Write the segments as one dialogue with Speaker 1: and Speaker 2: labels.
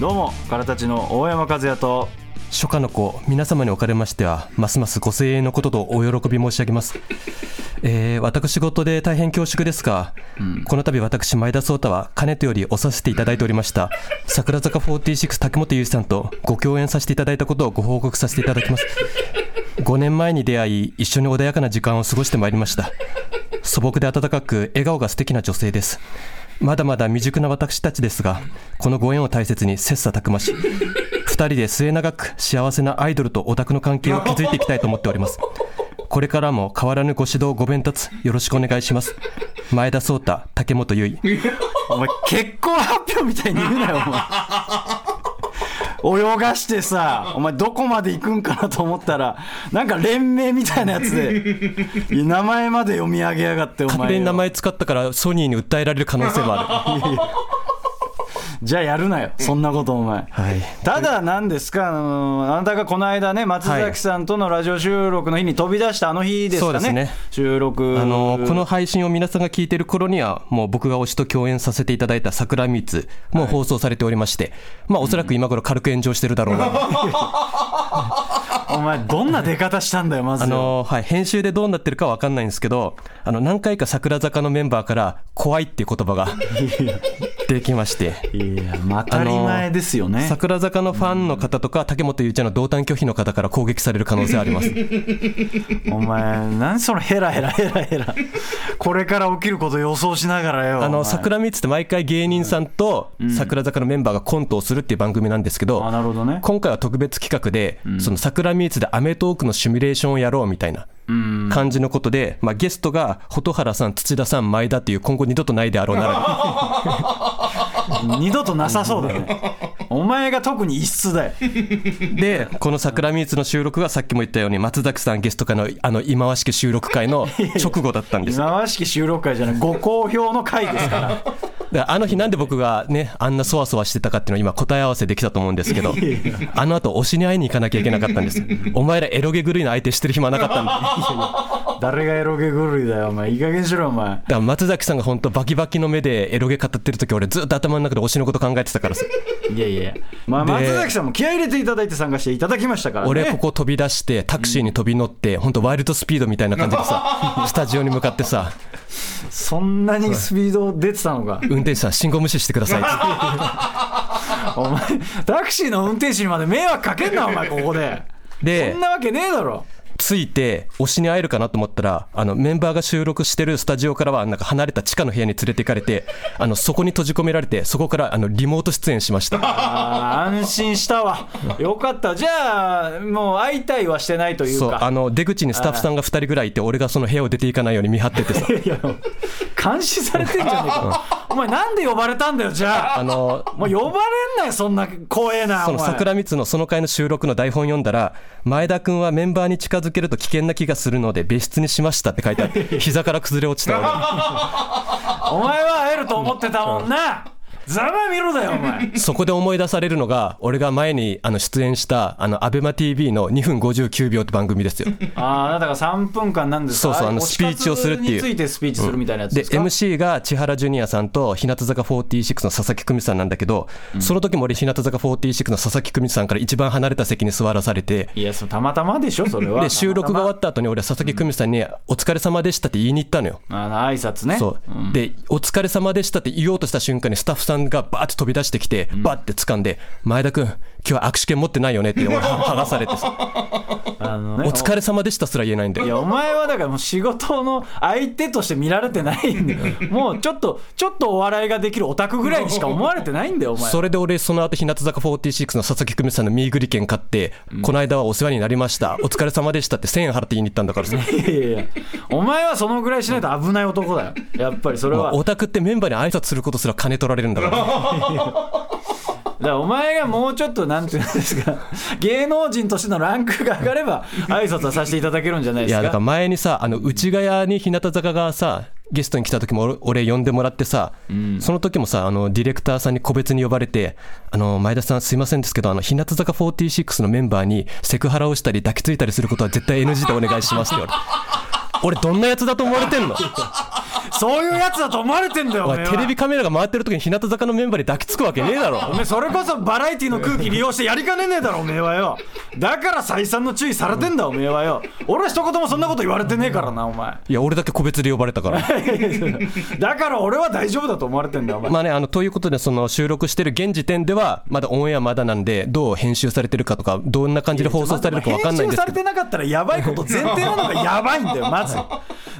Speaker 1: どうもからたちの大山和也と。
Speaker 2: 初夏の子皆様におかれましてはますますご声援のこととお喜び申し上げます、えー私事で大変恐縮ですが、この度私前田壮太はかねてよりおさせていただいておりました桜坂46竹本結さんとご共演させていただいたことをご報告させていただきます。5年前に出会い一緒に穏やかな時間を過ごしてまいりました。素朴で温かく笑顔が素敵な女性です。まだまだ未熟な私たちですがこのご縁を大切に切磋琢磨し2人で末永く幸せなアイドルとオタクの関係を築いていきたいと思っております。これからも変わらぬご指導ご鞭達よろしくお願いします。前田壮太竹本結衣
Speaker 1: お前結婚発表みたいに言うなよお前。泳がしてさお前どこまで行くんかなと思ったらなんか連名みたいなやつでいや名前まで読み上げやがってお前
Speaker 2: 勝手に名
Speaker 1: よ
Speaker 2: 前使ったからソニーに訴えられる可能性もある
Speaker 1: じゃあやるなよ。そんなことお前。
Speaker 2: はい。
Speaker 1: ただなんですかあのあなたがこの間ね松崎さんとのラジオ収録の日に飛び出したあの日ですかね,、
Speaker 2: そうですね。
Speaker 1: 収録。
Speaker 2: あのこの配信を皆さんが聞いてる頃には、もう僕が推しと共演させていただいた桜蜜もう放送されておりまして、まあおそらく今頃軽く炎上してるだろうな、
Speaker 1: お前どんな出方したんだよまず
Speaker 2: あのはい、編集でどうなってるかわかんないんですけど、あの何回か桜坂のメンバーから、怖いっていう言葉ができまして。
Speaker 1: いやまあ当たり前ですよね。
Speaker 2: 桜坂のファンの方とか、竹本ゆうちゃんの同担拒否の方から攻撃される可能性あります。
Speaker 1: お前何そのヘラヘラヘラヘラ。これから起きること予想しながらよ
Speaker 2: あの桜蜜って毎回芸人さんと桜坂のメンバーがコントをするっていう番組なんですけど、
Speaker 1: あなるほどね。
Speaker 2: 今回は特別企画で、その桜ミーツでアメトークのシミュレーションをやろうみたいな感じのことで、まあ、ゲストが蛍原さん、土田さん、前田っていう今後二度とないであろうなら。
Speaker 1: 二度となさそうだよねお前が特に異質だよ
Speaker 2: で、この桜ミーツの収録がさっきも言ったように、松崎さんゲスト会のあの忌まわしき収録会の直後だったんです。
Speaker 1: 今わしき収録会じゃないご好評の会ですから
Speaker 2: であの日なんで僕がね、あんなそわそわしてたかっていうのを今答え合わせできたと思うんですけど、あの後推しに会いに行かなきゃいけなかったんです。お前らエロゲ狂いの相手してる暇なかったんだ。だか
Speaker 1: 誰がエロゲ狂いだよお前。いい加減にしろお前。
Speaker 2: ら松崎さんが本当バキバキの目でエロゲ語ってる時俺ずっと頭の中で推しのこと考えてたからさ、
Speaker 1: いやいやまあ
Speaker 2: で
Speaker 1: 松崎さんも気合い入れていただいて参加していただきましたからね。
Speaker 2: 俺ここ飛び出してタクシーに飛び乗って本当ワイルドスピードみたいな感じでさ、スタジオに向かってさ、
Speaker 1: そんなにスピード出てたのか。
Speaker 2: 運転手さん信号無視してください。って。
Speaker 1: お前タクシーの運転手にまで迷惑かけんなお前ここで。
Speaker 2: で
Speaker 1: そんなわけねえだろ
Speaker 2: 着いて推しに会えるかなと思ったらあのメンバーが収録してるスタジオからはなんか離れた地下の部屋に連れて行かれてあのそこに閉じ込められてそこからあのリモート出演しました。
Speaker 1: 安心したわ。よかった。じゃあもう会いたいはしてないというか。
Speaker 2: そうあの出口にスタッフさんが2人ぐらいいて俺がその部屋を出ていかないように見張っててさ。
Speaker 1: いや監視されてんじゃねえか。お前なんで呼ばれたんだよじゃあ。
Speaker 2: あの
Speaker 1: もう呼ばれんなよそんな怖えな
Speaker 2: その桜光のその回の収録の台本読んだら前田君はメンバーに近づけると危険な気がするので別室にしましたって書いてあって膝から崩れ落ちた
Speaker 1: お前は会えると思ってたもんな。ざま見ろだよお前。
Speaker 2: そこで思い出されるのが俺が前にあの出演したあのアベマ t v の2分59秒って番組ですよ。
Speaker 1: あああなたが3分間なんですか？
Speaker 2: そうそうあのスピーチをするっていう。
Speaker 1: ついてスピーチするみたいなやつ
Speaker 2: で
Speaker 1: ですか、
Speaker 2: MC が千原ジュニアさんと日向坂46の佐々木久美さんなんだけど、その時も俺日向坂46の佐々木久美さんから一番離れた席に座らされて。
Speaker 1: いやそのたまたまでしょそれは。
Speaker 2: で収録が終わ
Speaker 1: っ
Speaker 2: った後に俺佐々木久美さんに「お疲れ様でした」って言いに行ったのよ。
Speaker 1: たあの挨拶ね。
Speaker 2: そう。で「お疲れ様でした」って言おうとした瞬間にスタッフさんがバーって飛び出してきてバーって掴んで「前田君今日は握手券持ってないよね」って 俺剥がされてさ。
Speaker 1: あの「ね。
Speaker 2: お疲れ様でした」すら言えないんだよ。
Speaker 1: いやお前はだからもう仕事の相手として見られてないんだよ。もうちょっとちょっとお笑いができるオタクぐらいにしか思われてないんだよお前。
Speaker 2: それで俺その後日向坂46の佐々木久美さんのミーグリ券買って、この間はお世話になりました。お疲れ様でしたって1000円払って言いに行ったんだからさ。
Speaker 1: いやいやいやお前はそのぐらいしないと危ない男だよ。やっぱりそれは。
Speaker 2: オタクってメンバーに挨拶することすら金取られるんだから
Speaker 1: だお前がもうちょっとなんていうんですか芸能人としてのランクが上がれば挨拶はさせていただけるんじゃないですか。
Speaker 2: いやだから前にさあの内ヶ谷に日向坂がさゲストに来た時も俺俺呼んでもらってさ、その時もさあのディレクターさんに個別に呼ばれて「あの前田さんすいませんですけどあの日向坂46のメンバーにセクハラをしたり抱きついたりすることは絶対 NG でお願いします」って言われて俺どんなやつだと思われてんの？
Speaker 1: そういうやつだと思われてんだよお前
Speaker 2: テレビカメラが回ってる時に日向坂のメンバーに抱きつくわけねえだろ。
Speaker 1: おめえそれこそバラエティの空気利用してやりかねねえだろおめえはよ。だから再三の注意されてんだおめえはよ。俺は一言もそんなこと言われてねえからなお前。
Speaker 2: いや俺だけ個別で呼ばれたから。
Speaker 1: だから俺は大丈夫だと思われてんだよお前。
Speaker 2: まあねあのということでその収録してる現時点ではまだオンエアまだなんでどう編集されてるかとかどんな感じで放送されるか分かんないんですけど。
Speaker 1: 編集されてなかったらやばいこと前提なのがやばいんだよ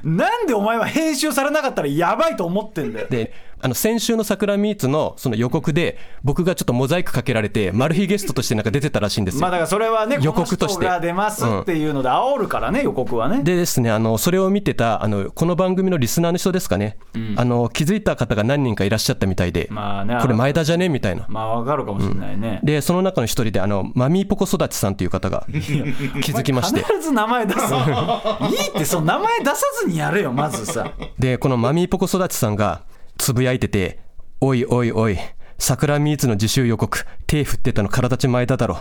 Speaker 1: なんでお前は編集されなかったらやばいと思ってんだよ。
Speaker 2: であの先週の「桜ミーツ」のその予告で僕がちょっとモザイクかけられてマル秘ゲストとしてなんか出てたらしいんですよ、
Speaker 1: まあだからそれはね
Speaker 2: 予告として。
Speaker 1: が出ますっていうので煽るからね、予告はね。
Speaker 2: でですねあのそれを見てたあのこの番組のリスナーの人ですかね、あの気づいた方が何人かいらっしゃったみたいで、
Speaker 1: まあね
Speaker 2: これ前田じゃねみたいな。
Speaker 1: まあわかるかもしれないね、
Speaker 2: でその中の一人であのマミーポコ育ちさんという方が 気づきまして。
Speaker 1: 必ず名前出す いいってその名前出さずにやれよまずさ。
Speaker 2: でこのマミーポコ育ちさんがつぶやいてて「おいおいおい桜ミーツの自習予告手振ってたの体ち前だだろ。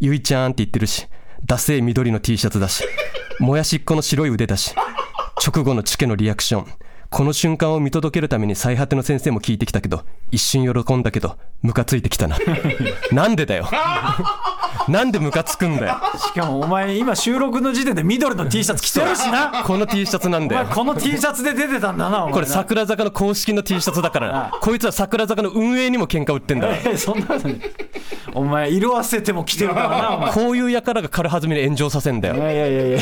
Speaker 2: ゆいちゃんって言ってるしダセー緑の T シャツだしもやしっこの白い腕だし直後のチケのリアクション。この瞬間を見届けるために最果ての先生も聞いてきたけど一瞬喜んだけどムカついてきたな。なんでだよ。なんでムカつくんだよ。
Speaker 1: しかもお前今収録の時点で緑の T シャツ着てるしな。
Speaker 2: この T シャツなん
Speaker 1: お
Speaker 2: だよ。
Speaker 1: 前この T シャツで出てたんだな
Speaker 2: これ桜坂の公式の T シャツだから。な。こいつは桜坂の運営にも喧嘩売ってんだ
Speaker 1: そんなことない。お前色あせても着てるからな
Speaker 2: こういう輩が軽はずみで炎上させんだよ。
Speaker 1: いやいやいやいや。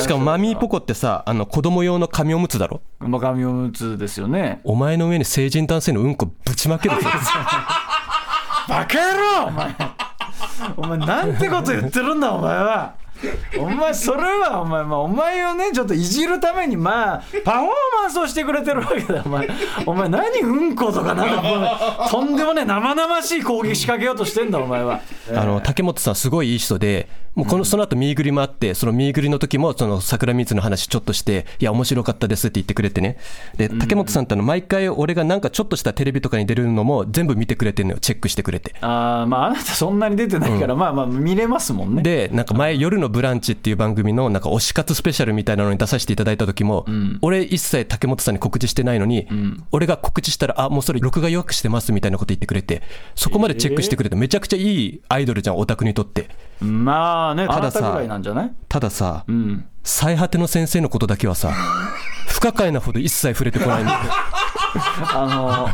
Speaker 2: しかもマミーポコってさあの子供用の紙おむつだろ？
Speaker 1: まあ紙おむつですよね。
Speaker 2: お前の上に成人男性のうんこぶちまけるぞ。
Speaker 1: バカ野郎お前。お前なんてこと言ってるんだお前はお前それはお前まあお前をねちょっといじるためにまあパフォーマンスをしてくれてるわけだ。よお前お前何うんことかなんかとんでもね生々しい攻撃仕掛けようとしてんだお前は。
Speaker 2: あの竹本さんすごいいい人でもうこのその後ミーグリもあってそのミーグリの時もその桜水の話ちょっとしていや面白かったですって言ってくれてね。で竹本さんってあの毎回俺がなんかちょっとしたテレビとかに出るのも全部見てくれてるのよ。チェックしてくれて。
Speaker 1: あーまああなたそんなに出てないから、まあまあ見れますもんね。
Speaker 2: でなんか前「夜のブランチ」っていう番組のなんか推し活スペシャルみたいなのに出させていただいた時も、俺一切竹本さんに告知してないのに、俺が告知したら「あもうそれ録画予約してます」みたいなこと言ってくれてそこまでチェックしてくれてめちゃくちゃいいアイドルじゃんオタクにとって。
Speaker 1: まあね
Speaker 2: たださ
Speaker 1: たぐらいなんじゃない？
Speaker 2: たださ、
Speaker 1: うん。
Speaker 2: 最果ての先生のことだけはさ不可解なほど一切触れてこないんだよ
Speaker 1: あ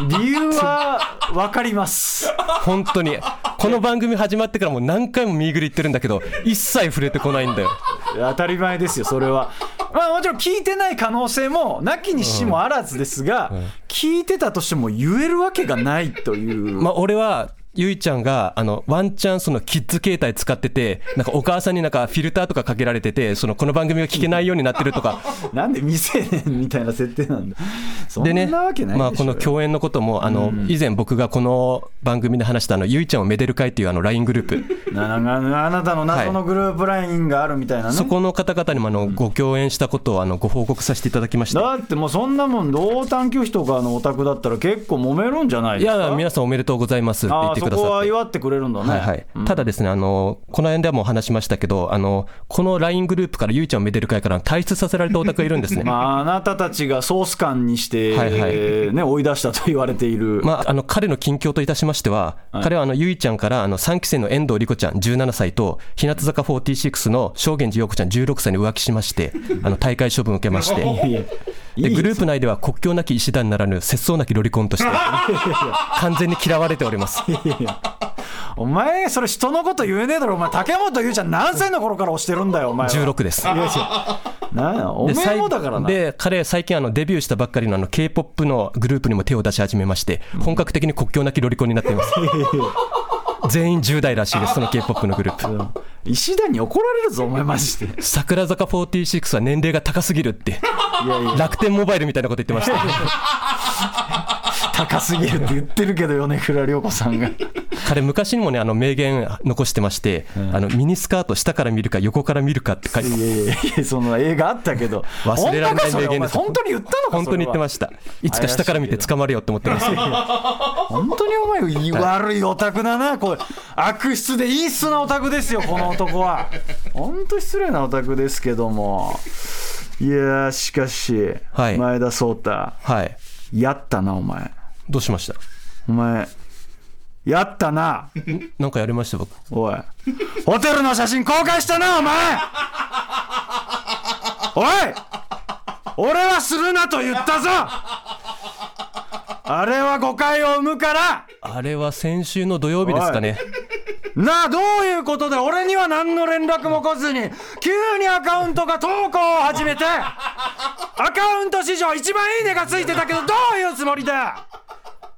Speaker 1: の理由は分かります。
Speaker 2: 本当に。この番組始まってからもう何回もミーグリ言ってるんだけど一切触れてこないんだよ。
Speaker 1: 当たり前ですよそれは。まあもちろん聞いてない可能性もなきにしもあらずですが、聞いてたとしても言えるわけがないという、
Speaker 2: まあ、俺はゆいちゃんがあのワンチャンそのキッズ携帯使っててなんかお母さんになんかフィルターとかかけられててそのこの番組が聞けないようになってるとか。
Speaker 1: なんで未成年みたいな設定なんだ。そ
Speaker 2: でね
Speaker 1: んなわけないでしょ。
Speaker 2: まあ、この共演のこともあの以前僕がこの番組で話したあのゆいちゃんをめでる会っていうあの LINE グループ。
Speaker 1: あなたの謎のグループラインがあるみたいなね、
Speaker 2: そこの方々にもあのご共演したことをあのご報告させていただきまして。
Speaker 1: だってもうそんなもん同担拒否とかのオタクだったら結構揉めるんじゃない
Speaker 2: い
Speaker 1: ですか？
Speaker 2: や皆さんおめでとうございますって言
Speaker 1: ああ
Speaker 2: ってくださって。
Speaker 1: 祝ってくれるんだね、
Speaker 2: はいはい、ただですね、あのこの辺ではもう話しましたけど、あのこの LINE グループからゆいちゃんをめでる会から退出させられたオタクがいるんですね。
Speaker 1: まあ、あなたたちがソース感にして、
Speaker 2: はいはい。
Speaker 1: ね、追い出したと言われている、
Speaker 2: まあ、あの彼の近況といたしましては、彼はあのゆいちゃんからあの3期生の遠藤莉子ちゃん17歳と、日向坂46の正源寺陽子ちゃん16歳に浮気しまして、あの大会処分を受けまして、でグループ内では国境なき医師団ならぬ節操なきロリコンとして、完全に嫌われております。
Speaker 1: お前、それ人のこと言えねえだろ、お前、竹本優ちゃん、何歳の頃から押してるんだよ、お前は。
Speaker 2: 16です。
Speaker 1: なんや。おめえ
Speaker 2: で最
Speaker 1: もだからな。
Speaker 2: で彼最近あのデビューしたばっかりのあの K-POP のグループにも手を出し始めまして本格的に国境なきロリコンになっています全員10代らしいですその K-POP のグループ。
Speaker 1: 石田に怒られるぞ、お前、マジで。
Speaker 2: 桜坂46は年齢が高すぎるって。
Speaker 1: いやいや、
Speaker 2: 楽天モバイルみたいなこと言ってました
Speaker 1: 高すぎるって言ってるけど、米倉涼子さんが。
Speaker 2: 彼昔にもねあの名言残してまして、あのミニスカート下から見るか横から見るかって書いて
Speaker 1: いやいやいやその映画あったけど。
Speaker 2: 忘れられない名言です。
Speaker 1: 本当に言ったのか
Speaker 2: 本当に言ってま
Speaker 1: し
Speaker 2: したいつか下から見て捕まれよって思ってます。
Speaker 1: 本当にお前悪いオタクだなこれ。悪質でいいっすなオタクですよこの男は。本当失礼なオタクですけども。いやしかし、
Speaker 2: はい。
Speaker 1: 前田壮太。
Speaker 2: はい。
Speaker 1: やったなお前
Speaker 2: どうしました？
Speaker 1: お前やったな。
Speaker 2: なんかやりました僕。
Speaker 1: おい。ホテルの写真公開したなお前。おい。俺はするなと言ったぞあれは誤解を生むから。
Speaker 2: あれは先週の土曜日ですかね。
Speaker 1: なあどういうことで俺には何の連絡も来ずに急にアカウントが投稿を始めてアカウント史上一番いいねがついてたけどどういうつもりだ？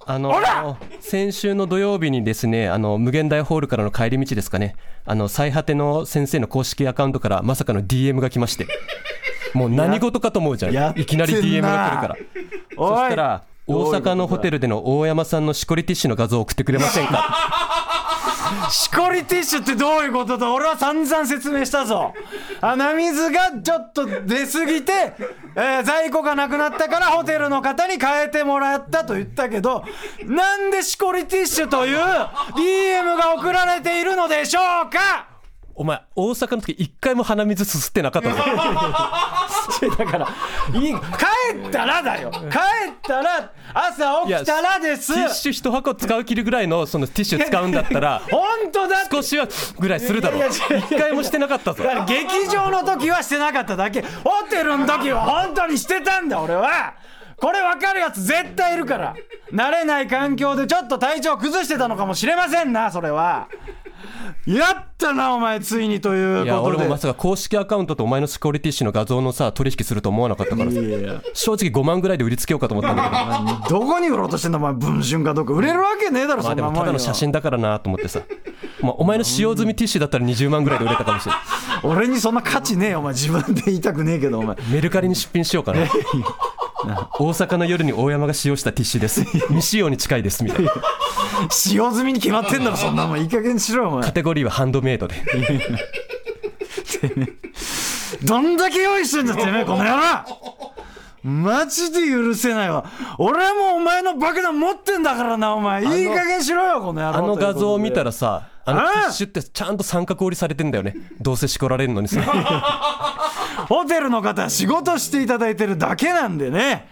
Speaker 2: あの先週の土曜日にですねあの無限大ホールからの帰り道ですかね。あの最果ての先生の公式アカウントからまさかの DM が来まして。もう何事かと思うじゃ
Speaker 1: や
Speaker 2: ん。いきなり DM が来るから。そしたら大阪のホテルでの大山さんのしこりティッシュの画像を送ってくれませんか？
Speaker 1: しこりティッシュってどういうことだ？俺は散々説明したぞ。鼻水がちょっと出すぎて、えー在庫がなくなったからホテルの方に変えてもらったと言ったけどなんでしこりティッシュという DM が送られているのでしょうか？
Speaker 2: お前大阪の時一回も鼻水すすってなかったぞ。
Speaker 1: だから。いい帰ったらだよ。帰ったら朝起きたらです。
Speaker 2: ティッシュ一箱使うきるぐらいのそのティッシュ使うんだったら
Speaker 1: 本当だ
Speaker 2: 少しはぐらいするだろ
Speaker 1: いやいやいや
Speaker 2: 一回もしてなかったぞ。
Speaker 1: だから劇場の時はしてなかっただけ。ホテルの時は本当にしてたんだ俺は。これ分かるやつ絶対いるから。慣れない環境でちょっと体調崩してたのかもしれませんなそれは やったなお前ついにという
Speaker 2: いや
Speaker 1: ことで。
Speaker 2: 俺もまさか公式アカウントとお前のシコリティッシュの画像のさ取引すると思わなかったから。さ正直5万ぐらいで売りつけようかと思ったんだけど。
Speaker 1: どこに売ろうとしてんだお前文春かどうか。売れるわけねえだろそ
Speaker 2: まあでもただの写真だからなと思ってさ、まあ、お前の使用済みティッシュだったら20万ぐらいで売れたかもしれない
Speaker 1: 俺にそんな価値ねえよお前。自分で言いたくねえけどお前。
Speaker 2: メルカリに出品しようかな 大阪の夜に大山が使用したティッシュです。未使用に近いですみたいな。
Speaker 1: 使用済みに決まってんだろそんなもん。いい加減にしろよお前。
Speaker 2: カテゴリーはハンドメイドで。
Speaker 1: どんだけ用意してんだてめえこの野郎。マジで許せないわ。俺もお前の爆弾持ってんだからなお前。いい加減しろよこの野郎。
Speaker 2: あの画像を見た
Speaker 1: ら
Speaker 2: らさあのテ
Speaker 1: あ
Speaker 2: ィッシュってちゃんと三角折りされてんだよね。どうせしこられるのにさ
Speaker 1: ホテルの方は仕事していただいてるだけなんでね。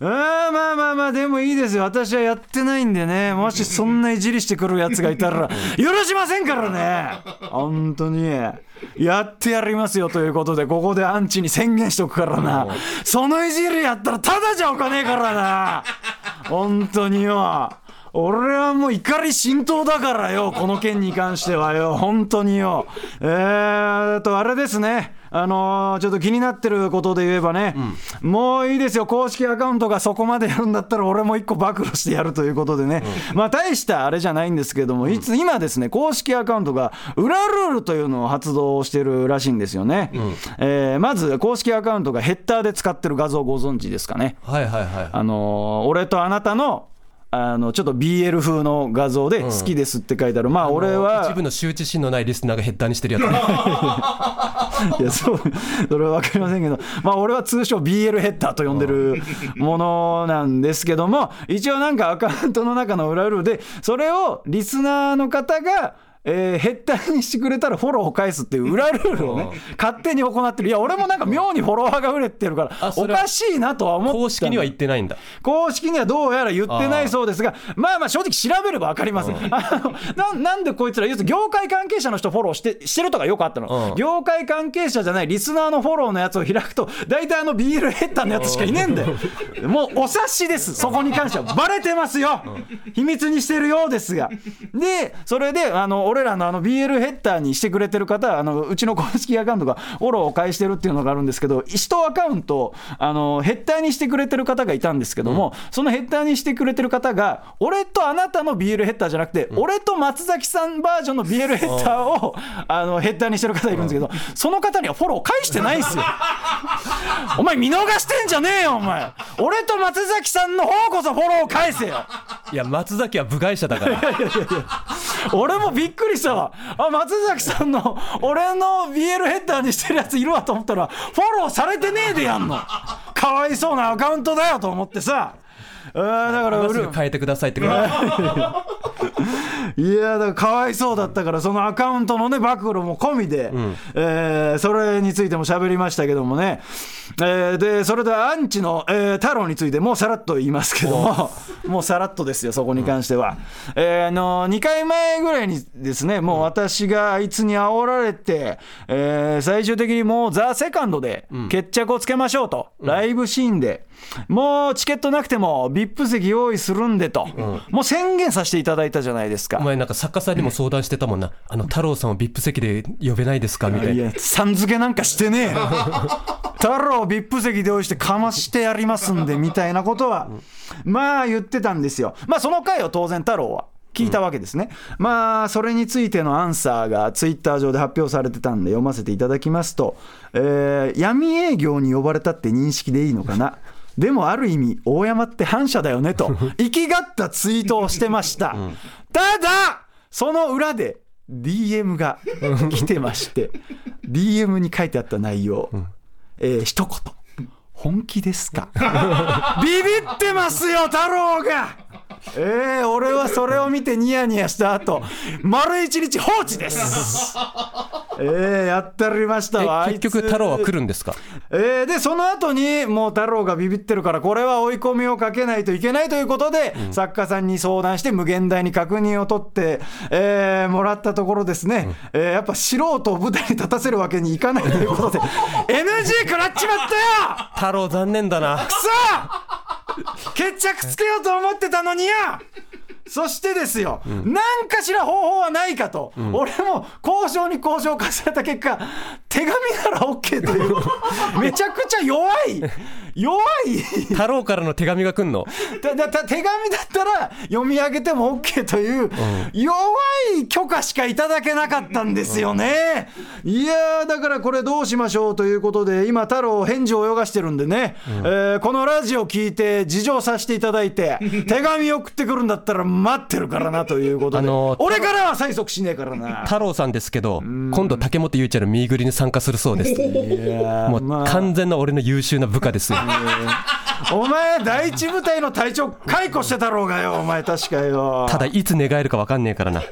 Speaker 1: あーまあまあまあでもいいですよ。私はやってないんでね。もしそんないじりしてくるやつがいたら 許しませんからね。本当に。やってやりますよということでここでアンチに宣言しとくからな。そのいじりやったらただじゃおかねえからな。本当によ。俺はもう怒り浸透だからよこの件に関してはよ。本当によ。えーっとあれですねあのーちょっと気になってることで言えばね、もういいですよ。公式アカウントがそこまでやるんだったら俺も一個暴露してやるということでね、まあ大したあれじゃないんですけどもいつ今ですね公式アカウントが裏ルールというのを発動してるらしいんですよね、えーまず公式アカウントがヘッダーで使ってる画像ご存知ですかね。
Speaker 2: はいはいはい。
Speaker 1: あのー俺とあなたのあのちょっと BL 風の画像で「好きです」って書いてある、まあ俺は
Speaker 2: 一部の羞恥心のないリスナーがヘッダーにしてるやつ。ね
Speaker 1: いやそうそれは分かりませんけど、まあ、俺は通称 BL ヘッダーと呼んでるものなんですけども一応なんかアカウントの中の裏ルールでそれをリスナーの方がえーヘッダーにしてくれたらフォローを返すっていう裏ルールをね勝手に行ってる。いや俺もなんか妙にフォロワーが売れてるからおかしいなとは思った
Speaker 2: 公式には言ってないんだ。
Speaker 1: 公式にはどうやら言ってないそうですが、まあまあ正直調べれば分かります、あのななんでこいつら、要するに業界関係者の人フォローしてしてるとかよくあったの、
Speaker 2: うん。
Speaker 1: 業界関係者じゃないリスナーのフォローのやつを開くと、大体あの BL ヘッダーのやつしかいねえんだよ、もうお察しです、そこに関しては、バレてますよ、秘密にしてるようですが、で、それであの俺らのあの BL ヘッダーにしてくれてる方、あのうちの公式アカウントがフォローを返してるっていうのがあるんですけど、一アカウント、あのヘッダーにしてくれてる方がいたんですけども、そのヘッダーにしてくれてる方が、俺とあなたの BL ヘッダーじゃなくて、俺と松崎さんバージョンの BL ヘッダーをあのヘッダーにしてる方いるんですけど、その方にはフォロー返してないんですよ。お前、見逃してんじゃねえよ、お前。俺と松崎さんの方こそフォロー返せよ。
Speaker 2: いや松崎は部外者だから。
Speaker 1: 俺もびっくりしたわ。あ松崎さんの俺の BL ヘッダーにしてるやついるわと思ったらフォローされてねえでやんの。かわいそうなアカウントだよと思ってさ。あーだから
Speaker 2: 変えてくださいってくれ
Speaker 1: いやだかわいそうだったからそのアカウントのね暴露も込みで、えーそれについても喋りましたけどもね、えーでそれでアンチの、えー太郎についてもうさらっと言いますけども もうさらっとですよそこに関しては、えーあの2回前ぐらいにですねもう私があいつに煽られて、えー最終的にもうザ・セカンドで決着をつけましょうと、ライブシーンでもうチケットなくても VIP 席用意するんでと、もう宣言させていただいたじゃないですか
Speaker 2: お。前なんか作家さんにも相談してたもんなあの太郎さんを VIP 席で呼べないですか？みたいな
Speaker 1: いや、さん付けなんかしてねえよ。太郎 VIP 席で用意してかましてやりますんでみたいなことは、まあ言ってたんですよ。まあその回を当然太郎は。聞いたわけですね、まあそれについてのアンサーがツイッター上で発表されてたんで読ませていただきますと、えー闇営業に呼ばれたって認識でいいのかな？でもある意味大山って反社だよねと 生きがったツイートをしてました、ただその裏で DM が来てまして、DM に書いてあった内容、えー一言、本気ですか？ビビってますよ、太郎がえー、俺はそれを見てニヤニヤした後丸一日放置です。えー、やっておりました。わ
Speaker 2: え結局太郎は来るんですか？
Speaker 1: えーでその後にもう太郎がビビってるからこれは追い込みをかけないといけないということで、作家さんに相談して無限大に確認を取って、えーもらったところですね、えーやっぱ素人を舞台に立たせるわけにいかないということで NG 食らっちまったよ！
Speaker 2: 太郎残念だな。
Speaker 1: くそ決着つけようと思ってたのにや。そしてですよ、何かしら方法はないかと、俺も交渉に交渉を重ねた結果、手紙なら OK という、めちゃくちゃ弱い、弱い、
Speaker 2: 太郎からの手紙が来んの？
Speaker 1: だだだ手紙だったら読み上げても OK という、弱い許可しかいただけなかったんですよね。いやー、だからこれどうしましょうということで、今、太郎、返事を泳がしてるんでね、えーこのラジオ聞いて、事情させていただいて、手紙送ってくるんだったら待ってるからなということで、
Speaker 2: あのー
Speaker 1: 俺からは催促しねえからな。
Speaker 2: 太郎さんですけど今度竹本ゆうちゃんのミーグリに参加するそうです。
Speaker 1: いやー
Speaker 2: も
Speaker 1: まあ。
Speaker 2: う完全な俺の優秀な部下ですよ
Speaker 1: お前、第一部隊の隊長、解雇してたろうがよ、お前、確かよ。
Speaker 2: ただいつ寝返るか分かんねえからな。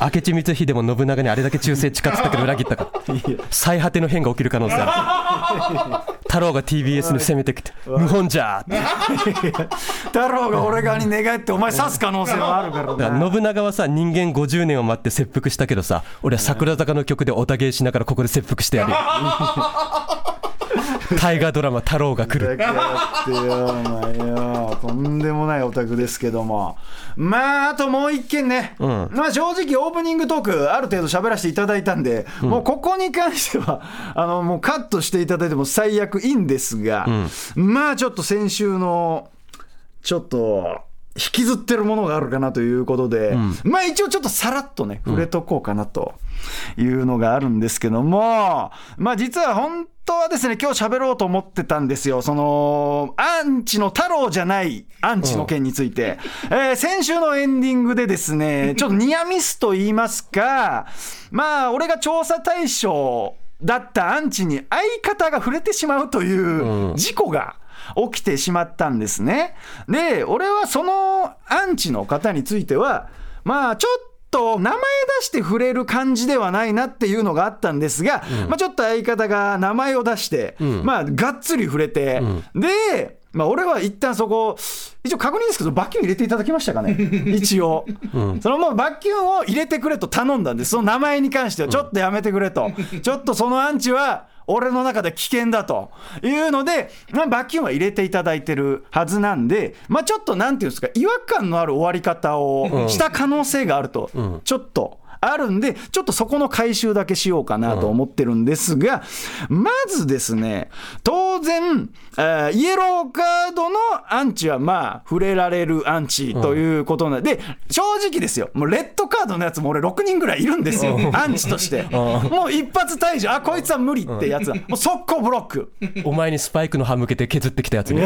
Speaker 2: 明智光秀も信長にあれだけ忠誠誓ってたけど裏切ったか。ら最果ての変が起きる可能性ある。太郎が TBS に攻めてきて無本じゃー
Speaker 1: 太郎が俺側に寝返って、お前、刺す可能性もあるから
Speaker 2: だから
Speaker 1: な。
Speaker 2: 信長はさ人間50年を待って切腹したけどさ俺は桜坂の曲でおたげしながらここで切腹してやるよ 大河ドラマ「太郎が来る
Speaker 1: だけやってよ、お前よ。とんでもないオタクですけども。まあ、あともう一件ね。まあ、正直、オープニングトーク、ある程度喋らせていただいたんで、もうここに関しては、あの、もうカットしていただいても最悪いいんですが、まあ、ちょっと先週の、ちょっと、引きずってるものがあるかなということで、まあ一応ちょっとさらっとね、触れとこうかなというのがあるんですけども、まあ実は本当はですね、今日喋ろうと思ってたんですよ。その、アンチの太郎じゃないアンチの件について。えー先週のエンディングでですね、ちょっとニアミスと言いますか、まあ俺が調査対象だったアンチに相方が触れてしまうという事故が、起きてしまったんですね。で、俺はそのアンチの方については、まあちょっと名前出して触れる感じではないなっていうのがあったんですが、まあちょっと相方が名前を出して、まあがっつり触れて、で、まあ俺は一旦そこ、一応確認ですけど、罰金入れていただきましたかね、一応。そのもう罰金を入れてくれと頼んだんです、その名前に関しては、ちょっとやめてくれと、ちょっとそのアンチは、俺の中で危険だと。いうので、まあ、罰金は入れていただいてるはずなんで、まあ、ちょっとなんていうんですか、違和感のある終わり方をした可能性があると、ちょっとあるんでちょっとそこの回収だけしようかなと思ってるんですが、まずですね当然、えーイエローカードのアンチはまあ触れられるアンチということなんで、正直ですよ。もうレッドカードのやつも俺6人ぐらいいるんですよ、アンチとして、もう一発退場。あこいつは無理ってやつは。もう速攻ブロック。
Speaker 2: お前にスパイクの刃向けて削ってきたやつに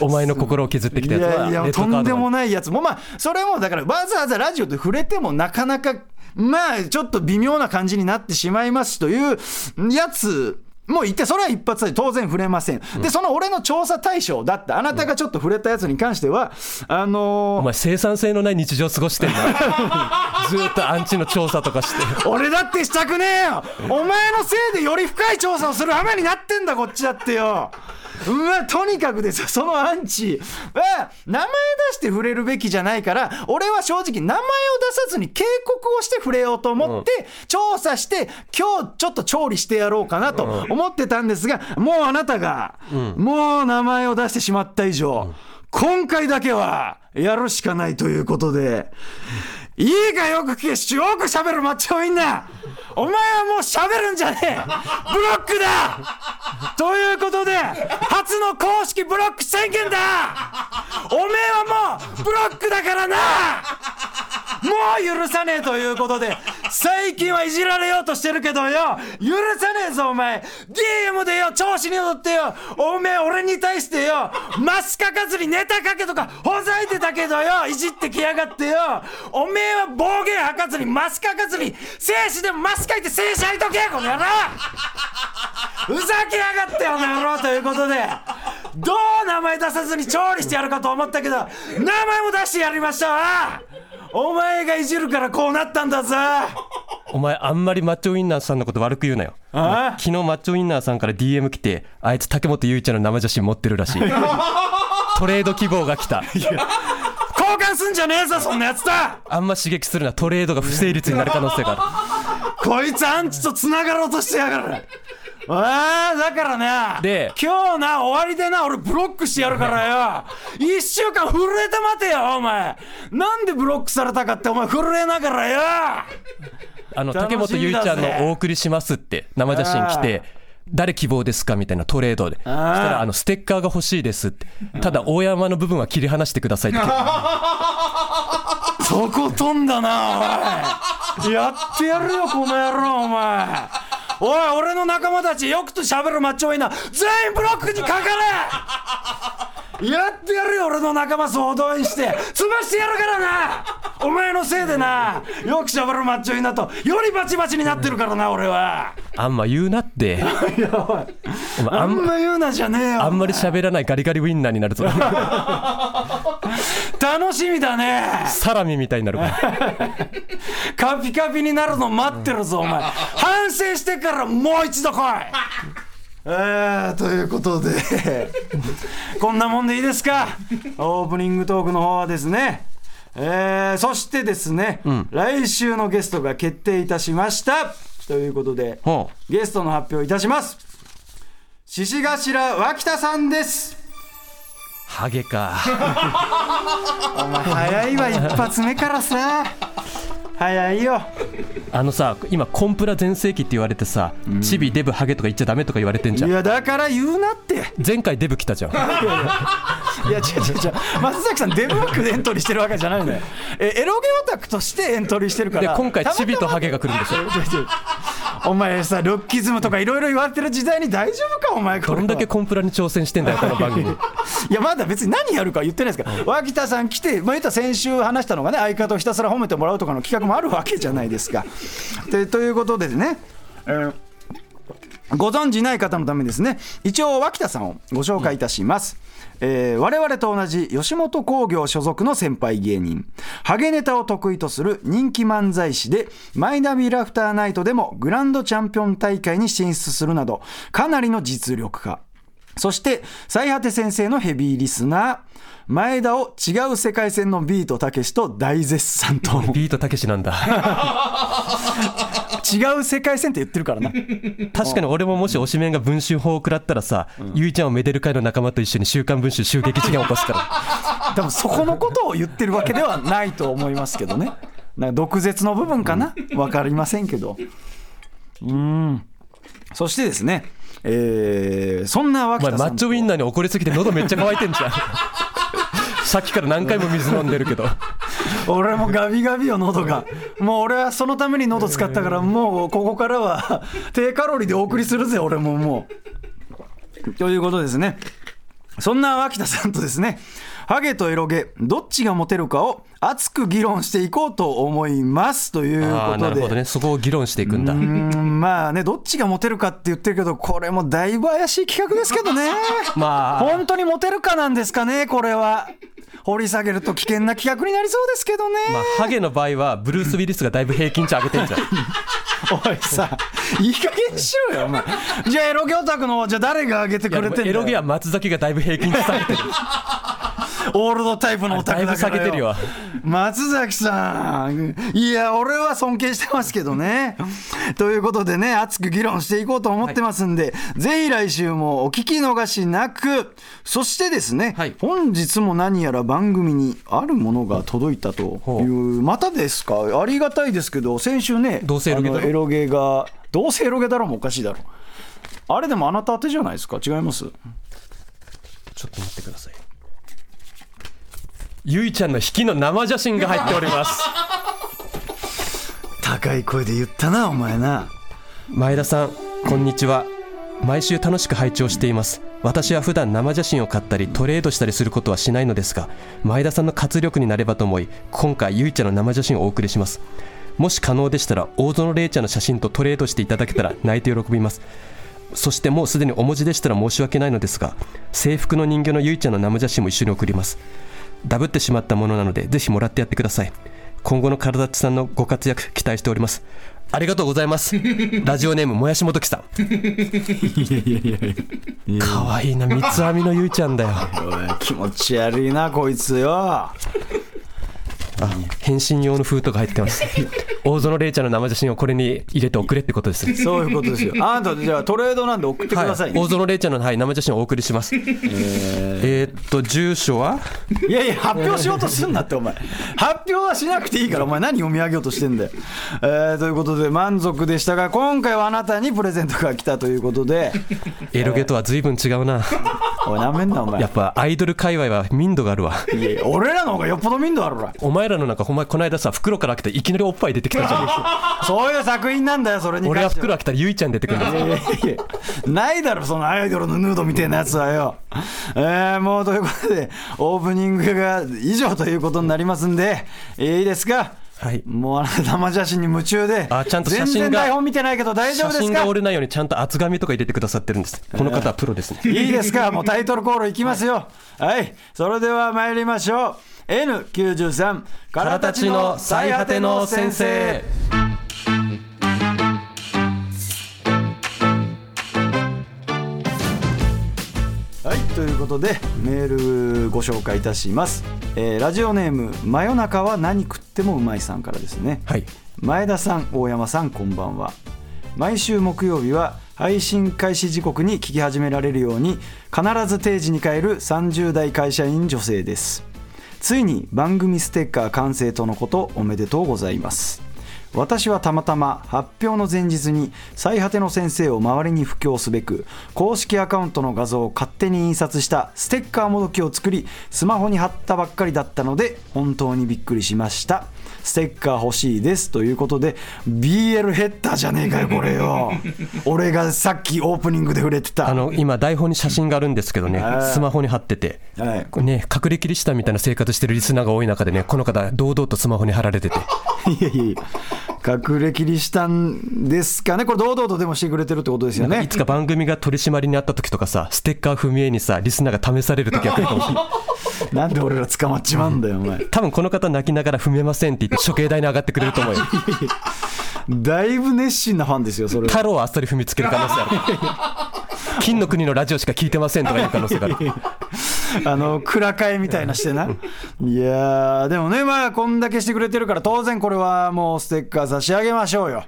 Speaker 2: お前の心を削ってきたやつは
Speaker 1: いやいやとんでも
Speaker 2: な
Speaker 1: ないやつ。もまあそれもだからわざわざラジオで触れてもななかなかまあちょっと微妙な感じになってしまいますというやつもう言ってそれは一発で当然触れません、でその俺の調査対象だったあなたがちょっと触れたやつに関してはあのー
Speaker 2: お前生産性のない日常過ごしてんだ ずーっとアンチの調査とかして。
Speaker 1: 俺だってしたくねえよ。お前のせいでより深い調査をする羽目になってんだこっちだってよ。まあとにかくですよ。そのアンチ。は名前出して触れるべきじゃないから俺は正直名前を出さずに警告をして触れようと思って、調査して今日ちょっと調理してやろうかなと思ってたんですがもうあなたが、もう名前を出してしまった以上、今回だけはやるしかないということでいいかよく聞けしよく喋るマッチョウインナーお前はもう喋るんじゃねえ。ブロックだ。ということで初の公式ブロック宣言だ。おめえはもうブロックだからな。もう許さねえということで最近はいじられようとしてるけどよ。許さねえぞお前。DM でよ調子に乗ってよ。おめえ俺に対してよマスかかずにネタかけとかほざいてたけどよ。いじってきやがってよ。おめえは暴言吐かずにマスかかずに静止でマスかいて静止吐いとけこの野郎。ふざけやがってよこの野郎ということでどう名前出さずに調理してやるかと思ったけど名前も出してやりましたわお前がいじるからこうなったんだぞ。
Speaker 2: お前あんまりマッチョウインナーさんのこと悪く言うなよ。
Speaker 1: あ
Speaker 2: 昨日マッチョウインナーさんから DM 来てあいつ竹本結ちゃんの生写真持ってるらしい。トレード希望が来た。
Speaker 1: 交換すんじゃねえぞそんなやつだ
Speaker 2: あんま刺激するな。トレードが不成立になる可能性があ
Speaker 1: こいつアンチと繋がろうとしてやがる。ああだからな。
Speaker 2: で
Speaker 1: 今日な終わりでな俺ブロックしてやるからよ。一週間震えて待てよお前。なんでブロックされたかってお前震えながらよ。
Speaker 2: るあの竹本結ちゃんの「お送りします」って生写真来て誰希望ですかみたいなトレードで。そしたらあのステッカーが欲しいですって。ただ大山の部分は切り離してくださいって。
Speaker 1: そこ飛んだなおいやってやるよこの野郎お前。おい俺の仲間たちよくと喋るマッチョウインナー全員ブロックにかかれ。やってやるよ俺の仲間総動員して。潰してやるからな。お前のせいでな。よく喋るマッチョウインナーと。よりバチバチになってるからな俺は。
Speaker 2: あんま言うなって。
Speaker 1: い やおい。
Speaker 2: あ
Speaker 1: あ
Speaker 2: ん
Speaker 1: んま言うなじゃねえよ
Speaker 2: あんまり喋らないガリガリウインナーになるぞ
Speaker 1: 楽しみだね
Speaker 2: サラミみたいになるから
Speaker 1: カピカピになるの待ってるぞ、お前。反省してからもう一度来い。えー、ということで、こんなもんでいいですか？オープニングトークの方はですね、えー、そしてですね、来週のゲストが決定いたしました。ということで、
Speaker 2: ほ
Speaker 1: ゲストの発表いたします。獅子頭脇田さんです。
Speaker 2: ハゲか。
Speaker 1: お前早いわ一発目からさ。早いよ。
Speaker 2: あのさ今コンプラ全盛期って言われてさ、チビデブハゲとか言っちゃダメとか言われてんじゃん。
Speaker 1: いやだから言うなって。
Speaker 2: 前回デブ来たじゃん。
Speaker 1: いや違う違う違う。松崎さんデブ枠でエントリーしてるわけじゃないのよ。えエロゲオタクとしてエントリーしてるから。
Speaker 2: で今回チビとハゲが来るんでしょ
Speaker 1: お前さルッキズムとかいろいろ言われてる時代に大丈夫かお前これ
Speaker 2: どんだけコンプラに挑戦してんだよこの番組。
Speaker 1: いやまだ別に何やるか言ってないですから。脇田さん来て、まあ、言ったら先週話したのがね相方をひたすら褒めてもらうとかの企画もあるわけじゃないですか。でということでね、えーご存じない方のためにですね一応脇田さんをご紹介いたします、えー我々と同じ吉本興業所属の先輩芸人。ハゲネタを得意とする人気漫才師でマイナビラフターナイトでもグランドチャンピオン大会に進出するなどかなりの実力派。そして最果て先生のヘビーリスナー前田を違う世界線のビートたけしと大絶賛と。
Speaker 2: ビートたけしなんだ。
Speaker 1: 違う世界線って言ってるからな。
Speaker 2: 確かに俺ももし推しメンが文春法を食らったらさ、ゆいちゃんをめでる会の仲間と一緒に週刊文春襲撃事件を起こすから。
Speaker 1: 多分そこのことを言ってるわけではないと思いますけどね。なんか毒舌の部分かな？わかりませんけど。うん。そしてですねえーそんな脇田
Speaker 2: マッチョウインナーに怒りすぎて喉めっちゃ乾いてんじゃん。さっきから何回も水飲んでるけど。
Speaker 1: 俺もガビガビよ喉が。もう俺はそのために喉使ったからもうここからは低カロリーでお送りするぜ俺ももう。ということですねそんな脇田さんとですねハゲとエロゲどっちがモテるかを熱く議論していこうと思いますということで。
Speaker 2: るほどね。そこを議論していくんだ。
Speaker 1: んまあねどっちがモテるかって言ってるけどこれもだいぶ怪しい企画ですけどね。
Speaker 2: まあ。
Speaker 1: 本当にモテるかなんですかねこれは。掘り下げると危険な企画になりそうですけどね、
Speaker 2: まあハゲの場合はブルース・ウィリスがだいぶ平均値上げてんじゃん
Speaker 1: おい。さいい加減にしろよお前。じゃあエロゲオタクのじゃあ誰が上げてくれてんだよ。
Speaker 2: エロゲは松崎がだいぶ平均値下げてる
Speaker 1: オールドタイプのオタクだから
Speaker 2: よ。
Speaker 1: 松崎さん。いや俺は尊敬してますけどね。ということでね熱く議論していこうと思ってますんで、ぜひ来週もお聞き逃しなく。そしてですね、
Speaker 2: はい。
Speaker 1: 本日も何やら番組にあるものが届いたと
Speaker 2: ほ
Speaker 1: いうまたですか？ありがたいですけど先週ね
Speaker 2: どうせエロゲ
Speaker 1: エロゲがどうせエロゲだろもおかしいだろ。あれでもあなた宛てじゃないですか？違います？
Speaker 2: ちょっと待ってくださいゆいちゃんの引きの生写真が入っております。
Speaker 1: 高い声で言ったなお前な。
Speaker 2: 前田さんこんにちは。毎週楽しく拝聴しています。私は普段生写真を買ったりトレードしたりすることはしないのですが前田さんの活力になればと思い今回ゆいちゃんの生写真をお送りします。もし可能でしたら大園玲ちゃんの写真とトレードしていただけたら泣いて喜びます。そしてもうすでにお文字でしたら申し訳ないのですが制服の人形のゆいちゃんの生写真も一緒に送りますダブってしまったものなのでぜひもらってやってください。今後の体っちさんのご活躍期待しております。ありがとうございます。ラジオネームもやしもときさん。かわいいな三つ編みのゆいちゃんだよ。
Speaker 1: 気持ち悪いなこいつよ
Speaker 2: あ返信用の封筒が入ってます。大園玲ちゃんの生写真をこれに入れて送れってことです
Speaker 1: そういうことですよ。あなたじゃあトレードなんで送ってください、
Speaker 2: はい、大園玲ちゃんの、はい、生写真をお送りします。えーっと住所は？い
Speaker 1: やいや発表しようとすんなってお前。発表はしなくていいからお前何読み上げようとしてんだよ、えーということで満足でしたが今回はあなたにプレゼントが来たということで。
Speaker 2: エロゲとは随分違うな。
Speaker 1: おいなめんなお前。
Speaker 2: やっぱアイドル界隈は民度があるわ。
Speaker 1: いやいや俺らの方がよっぽど民度あるわ。
Speaker 2: お前らのなんかお前この間さ袋から開けていきなりおっぱい出てきたじゃん。
Speaker 1: そういう作品なんだよそれに
Speaker 2: 俺は袋開けたらゆいちゃん出てくる。ん だ
Speaker 1: いやいやいや。ないだろそのアイドルのヌードみたいなやつはよ。えー、もうということでオープニングが以上ということになりますんで。いいですか？
Speaker 2: はい。
Speaker 1: もうあなた生写真に夢中で。
Speaker 2: あちゃんと写真が
Speaker 1: 全然台本見てないけど大丈夫ですか？
Speaker 2: 写真が折れないようにちゃんと厚紙とか入れてくださってるんです。この方はプロですね。
Speaker 1: いいですか？もうタイトルコールいきますよ。はい。それでは参りましょう N93 からたちの最果ての先生。はいということでメールご紹介いたします、えーラジオネーム「真夜中は何食ってもうまい」さんからですね。
Speaker 2: はい。
Speaker 1: 前田さん大山さんこんばんは。毎週木曜日は配信開始時刻に聞き始められるように必ず定時に帰る30代会社員女性ですついに番組ステッカー完成とのことおめでとうございます。私はたまたま発表の前日に最果ての先生を周りに布教すべく公式アカウントの画像を勝手に印刷したステッカーもどきを作りスマホに貼ったばっかりだったので本当にびっくりしました。ステッカー欲しいですということで BL ヘッダーじゃねえかよこれよ。俺がさっきオープニングで触れてた。
Speaker 2: あの今台本に写真があるんですけどね
Speaker 1: はい。
Speaker 2: スマホに貼ってて
Speaker 1: はい。
Speaker 2: ね隠れキリシタンみたいな生活してるリスナーが多い中でねこの方堂々とスマホに貼られてて。
Speaker 1: いやいや隠れキリシタンですかね。これ堂々とでもしてくれてるってことですよね。
Speaker 2: いつか番組が取り締まりにあった時とかさステッカー踏み絵にさリスナーが試される時が来るかもしれない
Speaker 1: なんで俺ら捕まっちまうんだよお前。
Speaker 2: 多分この方泣きながら踏めませんって言って処刑台に上がってくれると思うよ。
Speaker 1: だいぶ熱心なファンですよそれは。
Speaker 2: 太郎はあっさり踏みつける可能性ある。金の国のラジオしか聞いてませんとかいう可能性がある。
Speaker 1: あの蔵替えみたいなしてな。いやーでもねまあこんだけしてくれてるから当然これはもうステッカー差し上げましょうよ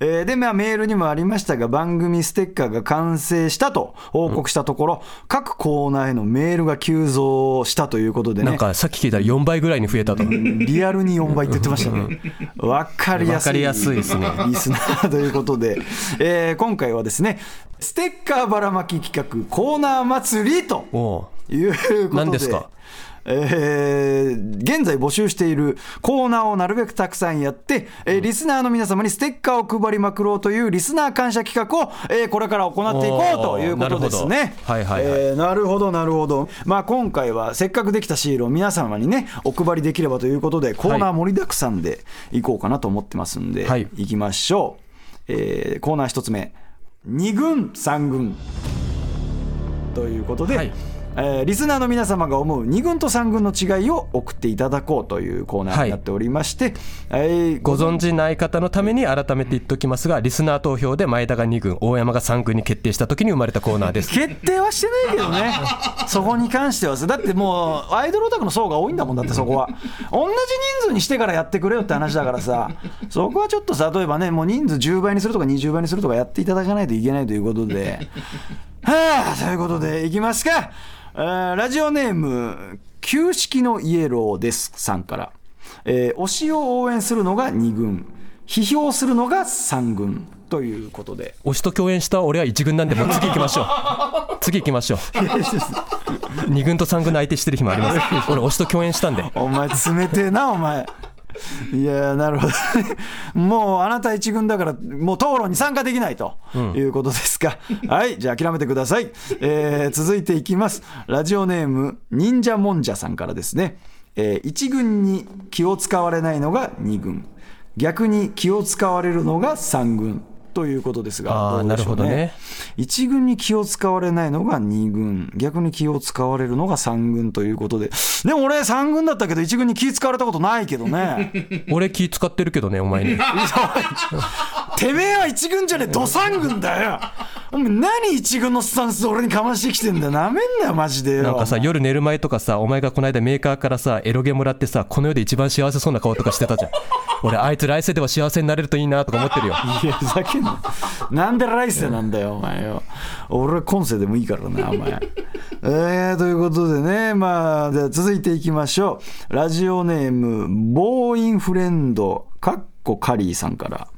Speaker 1: えーで、まあ、メールにもありましたが、番組ステッカーが完成したと報告したところ、各コーナーへのメールが急増したということでね。
Speaker 2: なんかさっき聞いたら4倍ぐらいに増えたと
Speaker 1: リアルに4倍って言ってましたね。わかりやすい。
Speaker 2: わかりやすいですね
Speaker 1: リスナーということで、えー今回はですね、ステッカーばらまき企画コーナー祭りということで。
Speaker 2: 何ですか？
Speaker 1: えー現在募集しているコーナーをなるべくたくさんやって、えーリスナーの皆様にステッカーを配りまくろうというリスナー感謝企画を、えーこれから行っていこうということですね。
Speaker 2: はいはいはい
Speaker 1: えーなるほど、なるほど。まあ今回はせっかくできたシールを皆様にね、お配りできればということで、コーナー盛りだくさんでいこうかなと思ってますんで、
Speaker 2: はい
Speaker 1: いきましょう。えーコーナー一つ目、2軍、3軍。ということで、
Speaker 2: はい
Speaker 1: えーリスナーの皆様が思う2軍と3軍の違いを送っていただこうというコーナーになっておりまして、えー
Speaker 2: ご存知ない方のために改めて言っておきますがリスナー投票で前田が2軍大山が3軍に決定した時に生まれたコーナーです
Speaker 1: 決定はしてないけどね、そこに関してはさ、だってもう、アイドルオタクの層が多いんだもんだって、そこは。同じ人数にしてからやってくれよって話だからさ、そこはちょっとさ、例えばね、もう人数10倍にするとか20倍にするとかやっていただかないといけないということで。はあ、ということで、いきますか。えーラジオネーム、旧式のイエローですさんから。えー推しを応援するのが2軍、批評するのが3軍ということで。
Speaker 2: 推しと共演した俺は1軍なんでもう次行きましょう。次行きましょう。2軍と3軍の相手してる日もあります。俺推しと共演したんで。
Speaker 1: お前冷てえなお前いやなるほど。ねもうあなた一軍だからもう討論に参加できないということですか、はいじゃあ諦めてください、えー続いていきます。ラジオネーム忍者もんじゃさんからですね、えー一軍に気を使われないのが二軍。逆に気を使われるのが三軍ということですがどうでしょう
Speaker 2: なるほどね。
Speaker 1: 1軍に気を使われないのが2軍。逆に気を使われるのが3軍ということで。でも俺3軍だったけど1軍に気使われたことないけどね。
Speaker 2: 俺気使ってるけどねお前に。
Speaker 1: てめえは1軍じゃねえド3軍だよ。お前何1軍のスタンス俺にかましてきてんだよ。なめんなよマジでよ。
Speaker 2: なんかさ夜寝る前とかさお前がこの間メーカーからさエロゲもらってさこの世で一番幸せそうな顔とかしてたじゃん。俺あいつ来世では幸せになれるといいなとか思ってるよ。
Speaker 1: いやふざけんな なんで来世なんだよお前よ。俺は今世でもいいからなお前。えー、ということでねまあじゃあ続いていきましょう。ラジオネームボーインフレンドかっこカリーさんから、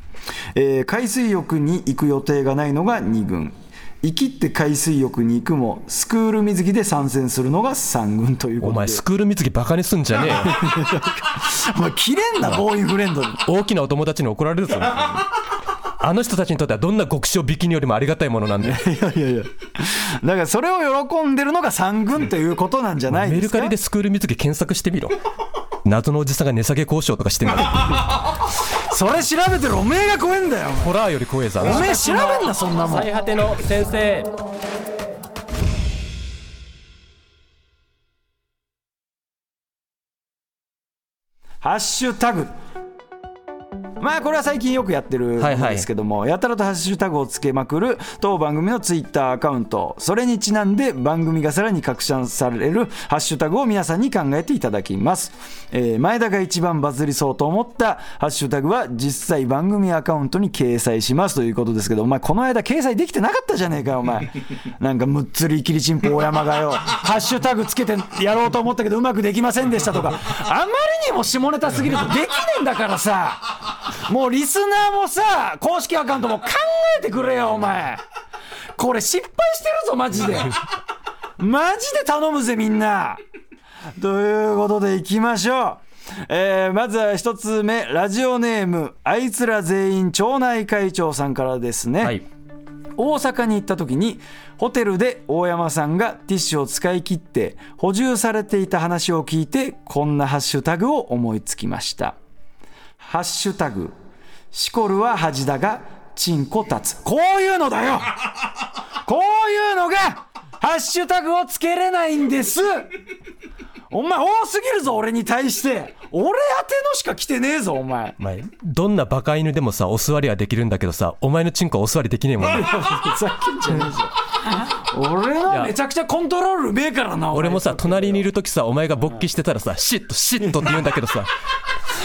Speaker 1: えー海水浴に行く予定がないのが2軍。生きって海水浴に行くもスクール水着で参戦するのが3軍ということで。
Speaker 2: お前スクール水着バカにすんじゃねえよ。
Speaker 1: お前切れんなボーインフレンド。に
Speaker 2: 大きなお友達に怒られるぞあの人たちにとってはどんな極小ビキニよりもありがたいものなんで
Speaker 1: いやいやいや。だからそれを喜んでるのが3軍ということなんじゃない
Speaker 2: メ
Speaker 1: ですか？
Speaker 2: ルカリでスクール水着検索してみろ。謎のおじさんが値下げ交渉とかしてんだよ
Speaker 1: それ調べてるおめえが怖えんだよ。
Speaker 2: ホラーより怖えぞ。
Speaker 1: おめえ調べんなそんなもん。
Speaker 2: 最果ての先生。
Speaker 1: ハッシュタグまあこれは最近よくやってるも
Speaker 2: はいはい。
Speaker 1: のですけども、やたらとハッシュタグをつけまくる当番組のツイッターアカウント。それにちなんで番組がさらに拡散されるハッシュタグを皆さんに考えていただきます、えー前田が一番バズりそうと思ったハッシュタグは実際番組アカウントに掲載しますということですけどお前この間掲載できてなかったじゃねえかよお前。なんかむっつりきりちんぽ大山がよハッシュタグつけてやろうと思ったけどうまくできませんでしたとかあまりにも下ネタすぎるとできねえんだからさもうリスナーもさ公式アカウントも考えてくれよお前。これ失敗してるぞマジで。マジで頼むぜみんな。ということでいきましょう。えーまずは一つ目ラジオネームあいつら全員町内会長さんからですね、
Speaker 2: はい。
Speaker 1: 大阪に行った時にホテルで大山さんがティッシュを使い切って補充されていた話を聞いてこんなハッシュタグを思いつきました「ハッシュタグ。シコルは恥だがチンコ立つ」こういうのだよ。こういうのがハッシュタグをつけれないんです。お前多すぎるぞ俺に対して。俺宛てのしか来てねえぞお前。
Speaker 2: お前どんなバカ犬でもさお座りはできるんだけどさお前のチンコはお座りできねえもんね。
Speaker 1: ふざけんじゃねえぞ。俺のめちゃくちゃコントロールうめえからな
Speaker 2: 俺もさ隣にいる時さお前が勃起してたらさシッとシッとって言うんだけどさ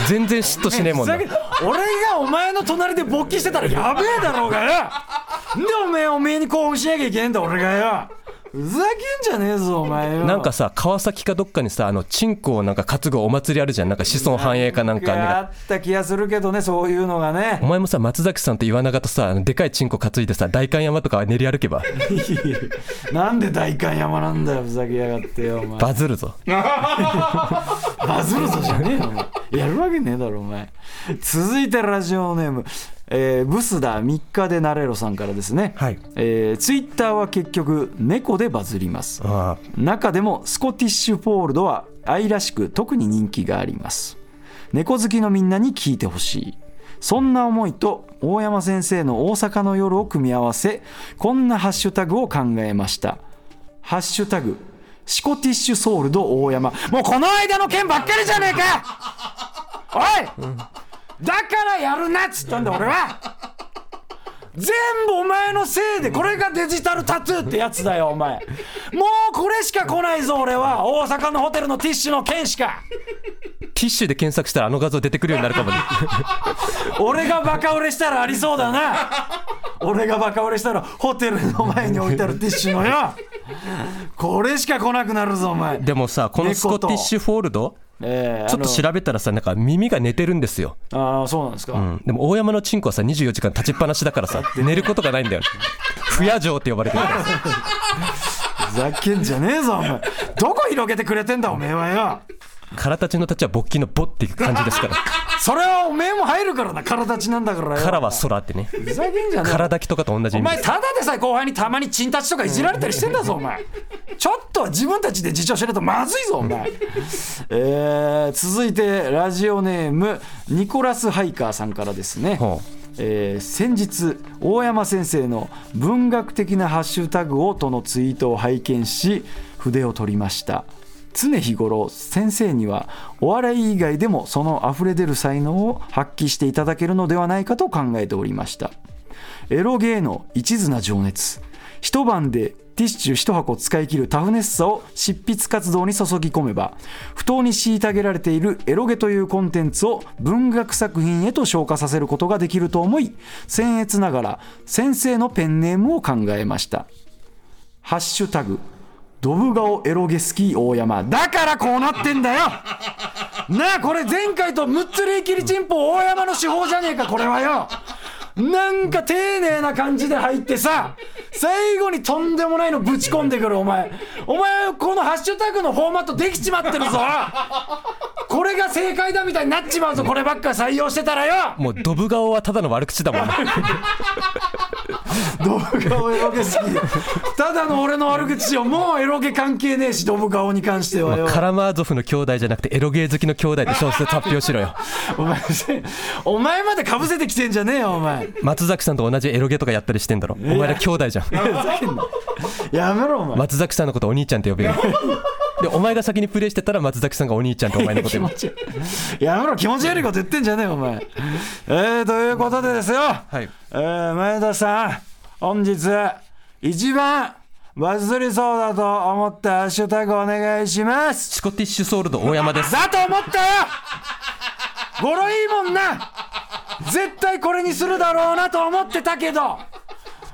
Speaker 2: 全然嫉妬しねえもんな。
Speaker 1: 俺がお前の隣で勃起してたらやべえだろうがよ。何でおめえおめえに興奮しなきゃいけねえんだ俺がよ。ふざけんじゃねえぞお前よ。
Speaker 2: なんかさ川崎かどっかにさあのチンコをなんか担ぐお祭りあるじゃん。なんか子孫繁栄かなんか
Speaker 1: あった気がするけどねそういうのがね。
Speaker 2: お前もさ松崎さんと岩永とさでかいチンコ担いでさ代官山とか練り歩けば。
Speaker 1: なんで代官山なんだよふざけやがってよお前。
Speaker 2: バズるぞ。
Speaker 1: バズるぞじゃねえよお前。やるわけねえだろお前。続いてラジオネーム、えーブスだ3日でなれろさんからですね、
Speaker 2: はい。
Speaker 1: えーツイッターは結局猫でバズります。
Speaker 2: あ
Speaker 1: 中でもスコティッシュフォールドは愛らしく特に人気があります。猫好きのみんなに聞いてほしい。そんな思いと大山先生の大阪の夜を組み合わせこんなハッシュタグを考えました。ハッシュタグシコティッシュソールド大山。もうこの間の件ばっかりじゃねえかおいだからやるなっつったんだ俺は。全部お前のせいでこれがデジタルタトゥーってやつだよお前。もうこれしか来ないぞ俺は。大阪のホテルのティッシュの件しか。
Speaker 2: ティッシュで検索したらあの画像出てくるようになるかもね。
Speaker 1: 俺がバカ売れしたらありそうだな。俺がバカ売れしたらホテルの前に置いてあるティッシュのよ。これしか来なくなるぞお前。
Speaker 2: でもさこのスコティッシュフォールド
Speaker 1: えー
Speaker 2: ちょっと調べたらさなんか耳が寝てるんですよ、
Speaker 1: あのあーそうなんですか、
Speaker 2: うん、でも大山のチンコはさ24時間立ちっぱなしだからさ 寝ることがないんだよ不夜城って呼ばれてる。から
Speaker 1: ふざけんじゃねえぞお前。どこ広げてくれてんだおめえはよ。
Speaker 2: 空たちの立ちは勃起のボっていう感じですから
Speaker 1: それはおめえも入るからな体ちなんだからよ。
Speaker 2: からは空ってね。
Speaker 1: ふざけんじゃねえ。
Speaker 2: 空抱きとかと同じ。意味
Speaker 1: 前ただでさえ後輩にたまにチンタチとかいじられたりしてんだぞお前。ちょっとは自分たちで自重しないとまずいぞお前。えー続いてラジオネームニコラス・ハイカーさんからですね。
Speaker 2: ほ
Speaker 1: えー先日大山先生の文学的なハッシュタグをとのツイートを拝見し筆を取りました常日頃先生にはお笑い以外でもその溢れ出る才能を発揮していただけるのではないかと考えておりました。エロゲーの一途な情熱。一晩でティッシュ一箱使い切るタフネスさを執筆活動に注ぎ込めば不当に虐げられているエロゲというコンテンツを文学作品へと昇華させることができると思い僭越ながら先生のペンネームを考えました。ハッシュタグドブ顔エロゲスキー大山。だからこうなってんだよ。なあこれ前回と6つリ切りチンポ大山の手法じゃねえかこれはよ。なんか丁寧な感じで入ってさ最後にとんでもないのぶち込んでくるお前。お前このハッシュタグのフォーマットできちまってるぞ。これが正解だみたいになっちまうぞこればっか採用してたらよ。
Speaker 2: うもうドブ顔はただの悪口だもん。ね
Speaker 1: ドブ顔エロゲ好き。ただの俺の悪口よもうエロゲ関係ねえしドブ顔に関してはよ。
Speaker 2: カラマーゾフの兄弟じゃなくてエロゲー好きの兄弟で小説発表しろ よ。
Speaker 1: お前お前までかぶせてきてんじゃねえよお前
Speaker 2: 松崎さんと同じエロゲとかやったりしてんだろ。お前ら兄弟じゃん。
Speaker 1: やめろお前。
Speaker 2: 松崎さんのことお兄ちゃんって呼べよでお前が先にプレイしてたら松崎さんがお兄ちゃんってお前のこと呼ぶ
Speaker 1: 気持ち悪いやめろ気持ち悪いこと言ってんじゃねえよお前。えー、ということでですよ、
Speaker 2: はい。
Speaker 1: えー、前田さん本日一番バズりそうだと思ったハッシュタグお願いします。
Speaker 2: シコティッシュソールド大山です。
Speaker 1: だと思ったよ。語呂いいもんな。絶対これにするだろうなと思ってたけど。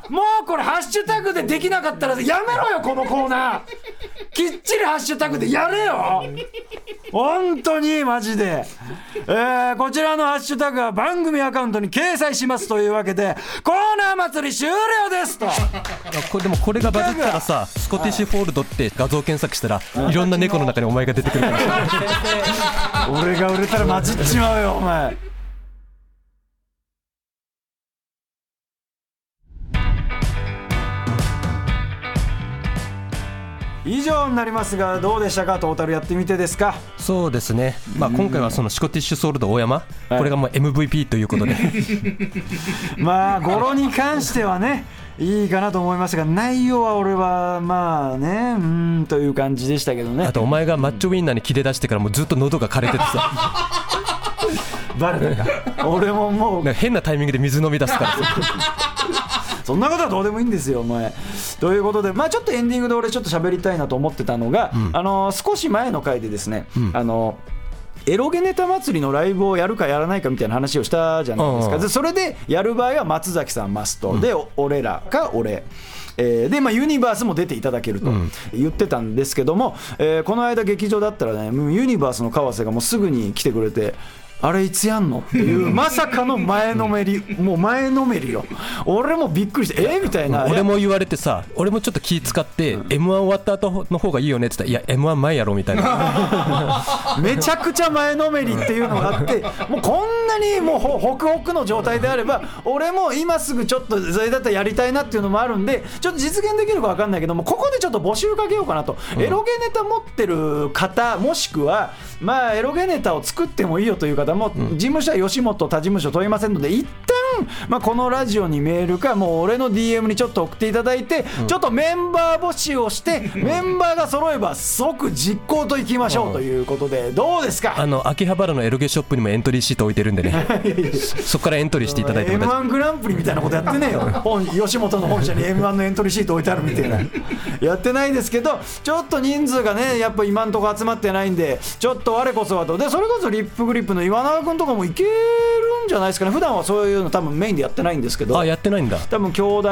Speaker 1: もうこれハッシュタグでできなかったらやめろよこのコーナーきっちりハッシュタグでやれよ。本当にマジで、えーこちらのハッシュタグは番組アカウントに掲載しますというわけでコーナー祭り終了ですと。
Speaker 2: あこれでもこれがバズったらさスコティッシュフォールドって画像検索したらいろんな猫の中にお前が出てくるかもしれない。
Speaker 1: 俺が売れたら混じっちまうよお前以上になりますがどうでしたか？トータルやってみてですか？
Speaker 2: そうですね、まあ、今回はそのシコティッシュソールド大山、
Speaker 1: はい。
Speaker 2: これがもう MVP ということで、
Speaker 1: まあ語呂に関してはねいいかなと思いましたが内容は俺はまあねうーんという感じでしたけどね。
Speaker 2: あとお前がマッチョウインナーに切れ出してからもうずっと喉が枯れててさ、
Speaker 1: バレた。か俺ももう
Speaker 2: 変なタイミングで水飲み出すからさ、
Speaker 1: そんなことはどうでもいいんですよお前。ということで、まあ、ちょっとエンディングで俺ちょっと喋りたいなと思ってたのが、あの少し前の回でですね、あのエロゲネタ祭りのライブをやるかやらないかみたいな話をしたじゃないですか、
Speaker 2: うん
Speaker 1: でそれでやる場合は松崎さんマスト、でお俺らか俺。えーで、まあ、ユニバースも出ていただけると言ってたんですけども、えーこの間劇場だったらねユニバースの川瀬がもうすぐに来てくれてあれいつやんの？っていう まさかの前のめり。もう前のめりよ。俺もびっくりしてえー？みたいな。
Speaker 2: 俺も言われてさ俺もちょっと気使って、m 1終わった後の方がいいよね？って言ったらいや m 1前やろみたいな。
Speaker 1: めちゃくちゃ前のめりっていうのがあってもうこんなにもうほホクホクの状態であれば俺も今すぐちょっとそれだったらやりたいなっていうのもあるんでちょっと実現できるか分かんないけどもここでちょっと募集かけようかなと、エロゲネタ持ってる方もしくはまあエロゲネタを作ってもいいよという方も、事務所は吉本他事務所問いませんので一旦、まあ、このラジオにメールかもう俺の DM にちょっと送っていただいて、ちょっとメンバー募集をして、メンバーが揃えば即実行といきましょうということでどうですか？
Speaker 2: あの秋葉原のエロゲショップにもエントリーシート置いてるんでね。そこからエントリーしていただいても
Speaker 1: m
Speaker 2: 大丈夫
Speaker 1: 1グランプリみたいなことやってねえよ。本吉本の本社に m 1のエントリーシート置いてあるみたいな。やってないですけどちょっと人数がねやっぱ今んとこ集まってないんでちょっと我こそはと。でそれこそリップグリップの岩永君とかもいけるんじゃないですかね。普段はそういうの多分メインでやってないんですけど
Speaker 2: あやってないんだ。
Speaker 1: 多分兄弟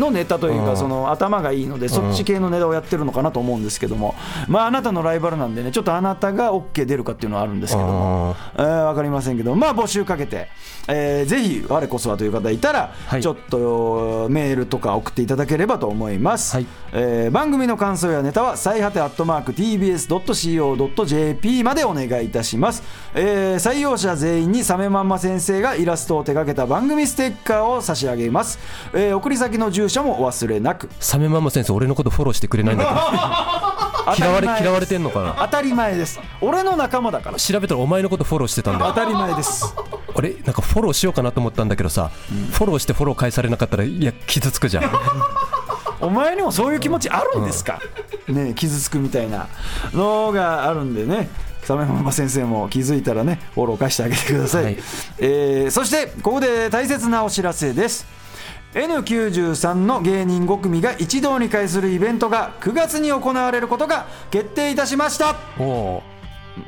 Speaker 1: のネタという
Speaker 2: うん
Speaker 1: かその頭がいいのでそっち系のネタをやってるのかなと思うんですけどもまああなたのライバルなんでねちょっとあなたが OK 出るかっていうのはあるんですけどもえーわかりませんけどまあ募集かけてえーぜひ我こそはという方いたら
Speaker 2: はい。
Speaker 1: ちょっとメールとか送っていただければと思います。
Speaker 2: はい。
Speaker 1: えー番組の感想やネタは最果てアットマーク TBS.CO.JP までお願いいたします。えー採用者全員にサメマンマ先生がイラストを手掛けた番組ステッカーを差し上げます、えー送り先の住所もお忘れなく。
Speaker 2: サメママ先生俺のことフォローしてくれないんだけど。嫌われ嫌われてんのかな？
Speaker 1: 当たり前です。俺の仲間だから。
Speaker 2: 調べたらお前のことフォローしてたんだよ。
Speaker 1: 当たり前です。
Speaker 2: 俺なんかフォローしようかなと思ったんだけどさ、フォローしてフォロー返されなかったらいや傷つくじゃん。
Speaker 1: お前にもそういう気持ちあるんですか、ねえ傷つくみたいな。のがあるんでねサメママ先生も気づいたらねフォロー返してあげてください、
Speaker 2: はい。
Speaker 1: えーそしてここで大切なお知らせです。N93 の芸人5組が一堂に会するイベントが9月に行われることが決定いたしました。
Speaker 2: おお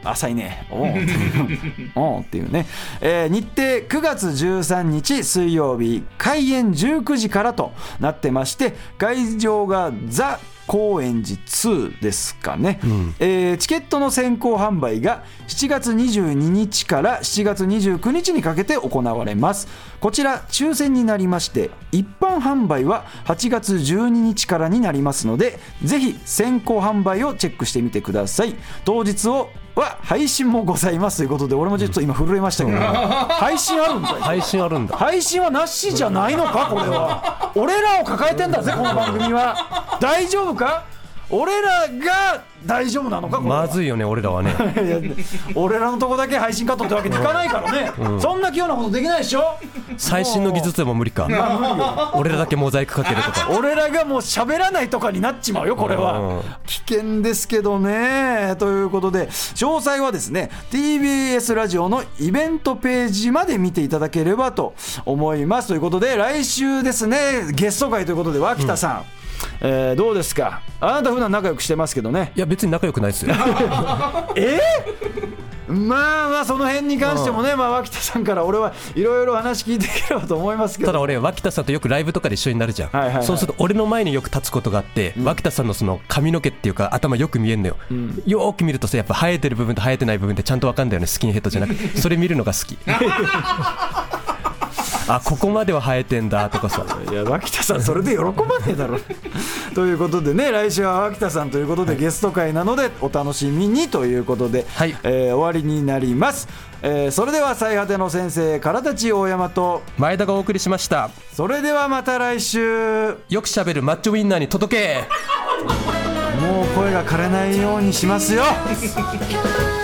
Speaker 1: 浅いね。おう おうっていうね、えー日程9月13日水曜日開演19時からとなってまして会場がザ・高円寺2ですかね、えーチケットの先行販売が7月22日から7月29日にかけて行われます。こちら抽選になりまして一般販売は8月12日からになりますのでぜひ先行販売をチェックしてみてください。当日をは配信もございますということで俺もちょっと今震えましたけど、配信あるんだよ。
Speaker 2: 配信あるんだ。
Speaker 1: 配信はなしじゃないのかこれは。俺らを抱えてんだぜこの番組は。大丈夫か？俺らが大丈夫なのか
Speaker 2: まずいよね俺らはね。
Speaker 1: 俺らのとこだけ配信カットってわけにいかないからね、そんな器用なことできないでしょ。
Speaker 2: 最新の技術でも無理か。俺らだけモザイクかけるとか。
Speaker 1: 俺らがもう喋らないとかになっちまうよこれ
Speaker 2: うん。
Speaker 1: は危険ですけどね。ということで詳細はですね TBS ラジオのイベントページまで見ていただければと思います。ということで来週ですねゲスト会ということで脇田さん、えーどうですか？あなた普段仲良くしてますけどね。
Speaker 2: いや別に仲良くないですよ。
Speaker 1: え？ーまあまあその辺に関してもね、まあ、脇田さんから俺はいろいろ話聞いていければと思いますけど。
Speaker 2: ただ俺脇田さんとよくライブとかで一緒になるじゃん、
Speaker 1: はいはいはい。
Speaker 2: そうすると俺の前によく立つことがあって、脇田さんのその髪の毛っていうか頭よく見えんのよ、よーく見るとさやっぱ生えてる部分と生えてない部分ってちゃんと分かんだよね。スキンヘッドじゃなくて。それ見るのが好き あここまでは生えてんだとかさ。
Speaker 1: いや脇田さんそれで喜ばねえだろ。ということでね来週は脇田さんということでゲスト会なのでお楽しみにということで、
Speaker 2: はい。
Speaker 1: えー終わりになります、えーそれでは最果ての先生からたち大山と
Speaker 2: 前田がお送りしました。
Speaker 1: それではまた来週。
Speaker 2: よくしゃべるマッチョウインナーに届け。
Speaker 1: もう声が枯れないようにしますよ.